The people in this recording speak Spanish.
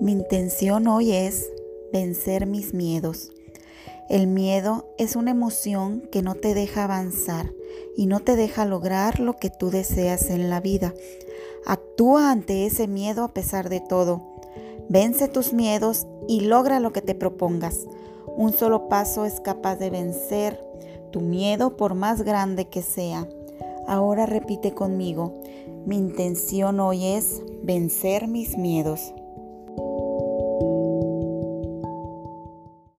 Mi intención hoy es vencer mis miedos. El miedo es una emoción que no te deja avanzar y no te deja lograr lo que tú deseas en la vida. Actúa ante ese miedo a pesar de todo. Vence tus miedos y logra lo que te propongas. Un solo paso es capaz de vencer tu miedo por más grande que sea. Ahora repite conmigo, mi intención hoy es vencer mis miedos.